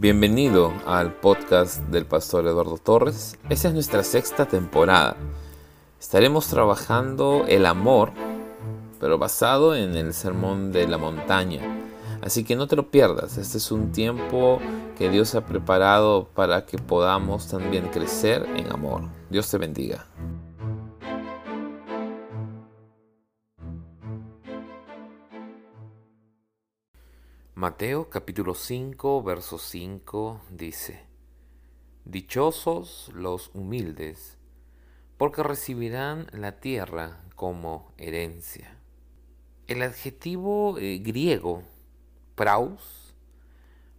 Bienvenido al podcast del pastor Eduardo Torres. Esta es nuestra sexta temporada. Estaremos trabajando el amor, pero basado en el sermón de la montaña. Así que no te lo pierdas. Este es un tiempo que Dios ha preparado para que podamos también crecer en amor. Dios te bendiga. Mateo capítulo 5, verso 5 dice, Dichosos los humildes, porque recibirán la tierra como herencia. El adjetivo eh, griego, praus,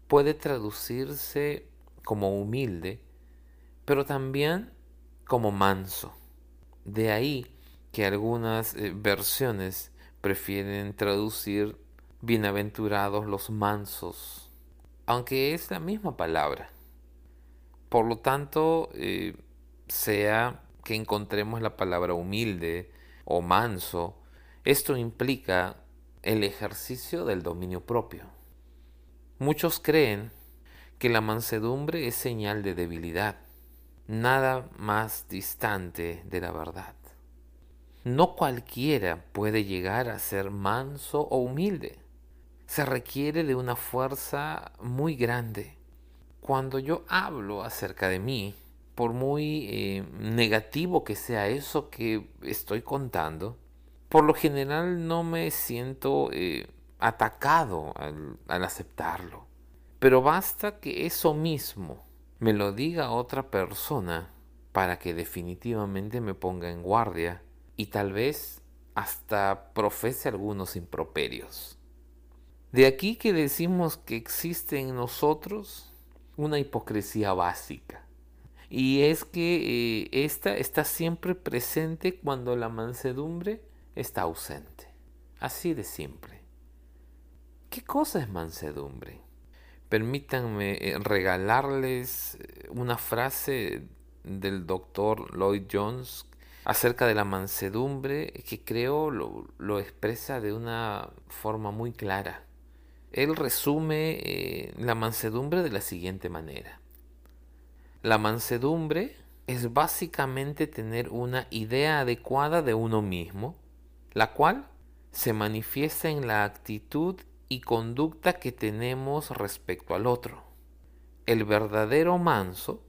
puede traducirse como humilde, pero también como manso. De ahí que algunas eh, versiones prefieren traducir Bienaventurados los mansos, aunque es la misma palabra. Por lo tanto, eh, sea que encontremos la palabra humilde o manso, esto implica el ejercicio del dominio propio. Muchos creen que la mansedumbre es señal de debilidad, nada más distante de la verdad. No cualquiera puede llegar a ser manso o humilde se requiere de una fuerza muy grande. Cuando yo hablo acerca de mí, por muy eh, negativo que sea eso que estoy contando, por lo general no me siento eh, atacado al, al aceptarlo. Pero basta que eso mismo me lo diga otra persona para que definitivamente me ponga en guardia y tal vez hasta profese algunos improperios. De aquí que decimos que existe en nosotros una hipocresía básica. Y es que eh, esta está siempre presente cuando la mansedumbre está ausente. Así de simple. ¿Qué cosa es mansedumbre? Permítanme eh, regalarles eh, una frase del doctor Lloyd Jones acerca de la mansedumbre que creo lo, lo expresa de una forma muy clara él resume eh, la mansedumbre de la siguiente manera. La mansedumbre es básicamente tener una idea adecuada de uno mismo, la cual se manifiesta en la actitud y conducta que tenemos respecto al otro. El verdadero manso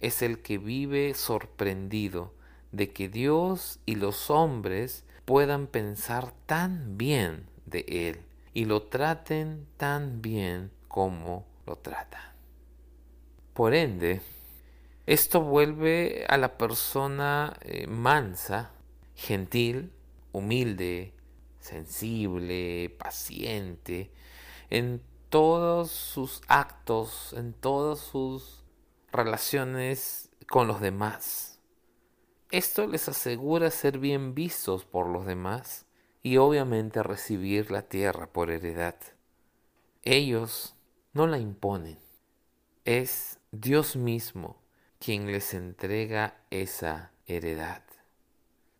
es el que vive sorprendido de que Dios y los hombres puedan pensar tan bien de Él y lo traten tan bien como lo tratan. Por ende, esto vuelve a la persona eh, mansa, gentil, humilde, sensible, paciente, en todos sus actos, en todas sus relaciones con los demás. Esto les asegura ser bien vistos por los demás y obviamente recibir la tierra por heredad. Ellos no la imponen, es Dios mismo quien les entrega esa heredad.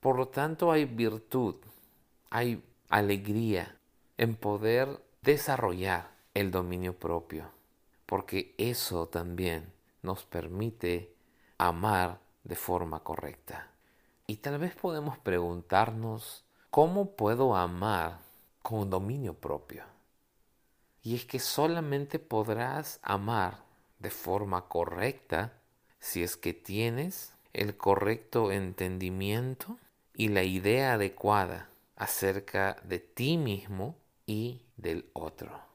Por lo tanto hay virtud, hay alegría en poder desarrollar el dominio propio, porque eso también nos permite amar de forma correcta. Y tal vez podemos preguntarnos ¿Cómo puedo amar con dominio propio? Y es que solamente podrás amar de forma correcta si es que tienes el correcto entendimiento y la idea adecuada acerca de ti mismo y del otro.